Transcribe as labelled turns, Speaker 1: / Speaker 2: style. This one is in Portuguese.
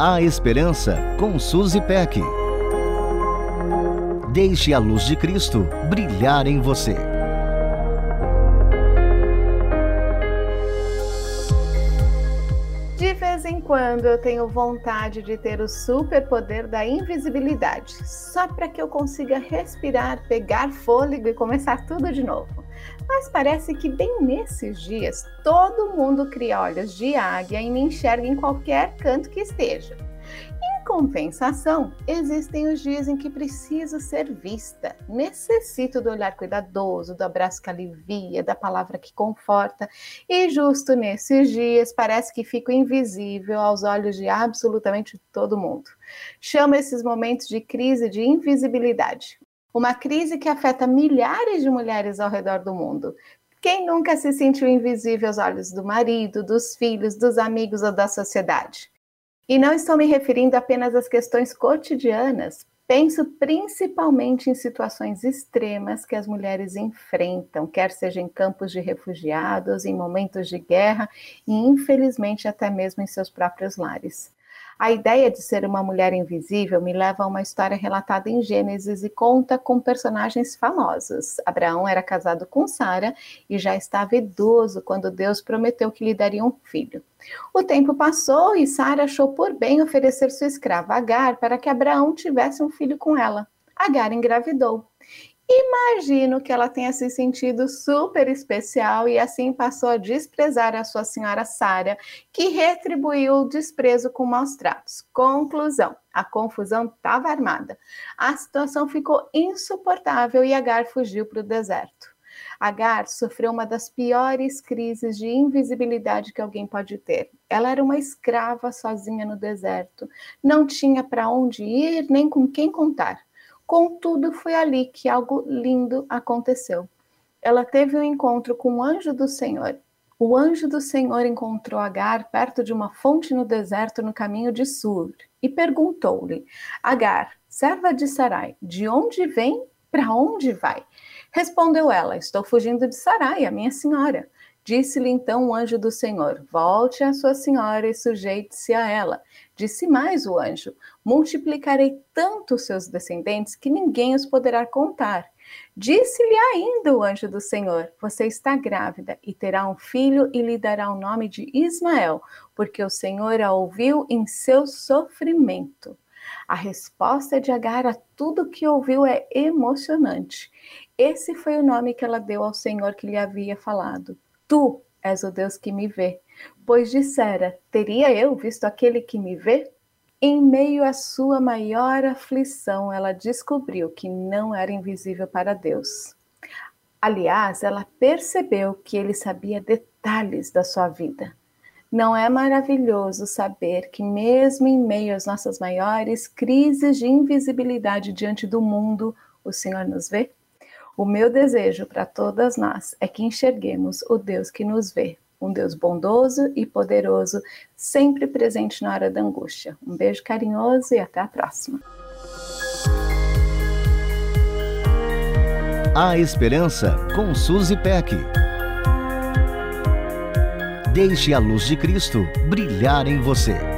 Speaker 1: A Esperança com Suzy Peck. Deixe a luz de Cristo brilhar em você.
Speaker 2: De vez em quando eu tenho vontade de ter o superpoder da invisibilidade, só para que eu consiga respirar, pegar fôlego e começar tudo de novo. Mas parece que bem nesses dias todo mundo cria olhos de águia e me enxerga em qualquer canto que esteja. Em compensação, existem os dias em que preciso ser vista. Necessito do olhar cuidadoso, do abraço que alivia, da palavra que conforta. E justo nesses dias parece que fico invisível aos olhos de absolutamente todo mundo. Chamo esses momentos de crise de invisibilidade. Uma crise que afeta milhares de mulheres ao redor do mundo. Quem nunca se sentiu invisível aos olhos do marido, dos filhos, dos amigos ou da sociedade? E não estou me referindo apenas às questões cotidianas. Penso principalmente em situações extremas que as mulheres enfrentam, quer seja em campos de refugiados, em momentos de guerra e, infelizmente, até mesmo em seus próprios lares. A ideia de ser uma mulher invisível me leva a uma história relatada em Gênesis e conta com personagens famosos. Abraão era casado com Sara e já estava idoso quando Deus prometeu que lhe daria um filho. O tempo passou e Sara achou por bem oferecer sua escrava Agar para que Abraão tivesse um filho com ela. Agar engravidou. Imagino que ela tenha se sentido super especial e assim passou a desprezar a sua senhora Sara, que retribuiu o desprezo com maus tratos. Conclusão: a confusão estava armada. A situação ficou insuportável e Agar fugiu para o deserto. Agar sofreu uma das piores crises de invisibilidade que alguém pode ter. Ela era uma escrava sozinha no deserto, não tinha para onde ir nem com quem contar. Contudo, foi ali que algo lindo aconteceu. Ela teve um encontro com o anjo do Senhor. O anjo do Senhor encontrou Agar perto de uma fonte no deserto no caminho de Sur e perguntou-lhe: Agar, serva de Sarai, de onde vem? Para onde vai? Respondeu ela: Estou fugindo de Sarai, a minha senhora. Disse-lhe então o anjo do Senhor: Volte à sua senhora e sujeite-se a ela. Disse mais o anjo: Multiplicarei tanto os seus descendentes que ninguém os poderá contar. Disse-lhe ainda o anjo do Senhor: Você está grávida e terá um filho e lhe dará o nome de Ismael, porque o Senhor a ouviu em seu sofrimento. A resposta de Agar a tudo que ouviu é emocionante. Esse foi o nome que ela deu ao Senhor que lhe havia falado. Tu és o Deus que me vê. Pois dissera: Teria eu visto aquele que me vê? Em meio à sua maior aflição, ela descobriu que não era invisível para Deus. Aliás, ela percebeu que ele sabia detalhes da sua vida. Não é maravilhoso saber que, mesmo em meio às nossas maiores crises de invisibilidade diante do mundo, o Senhor nos vê? O meu desejo para todas nós é que enxerguemos o Deus que nos vê, um Deus bondoso e poderoso, sempre presente na hora da angústia. Um beijo carinhoso e até a próxima.
Speaker 1: A Esperança com Suzy Peck. Deixe a luz de Cristo brilhar em você.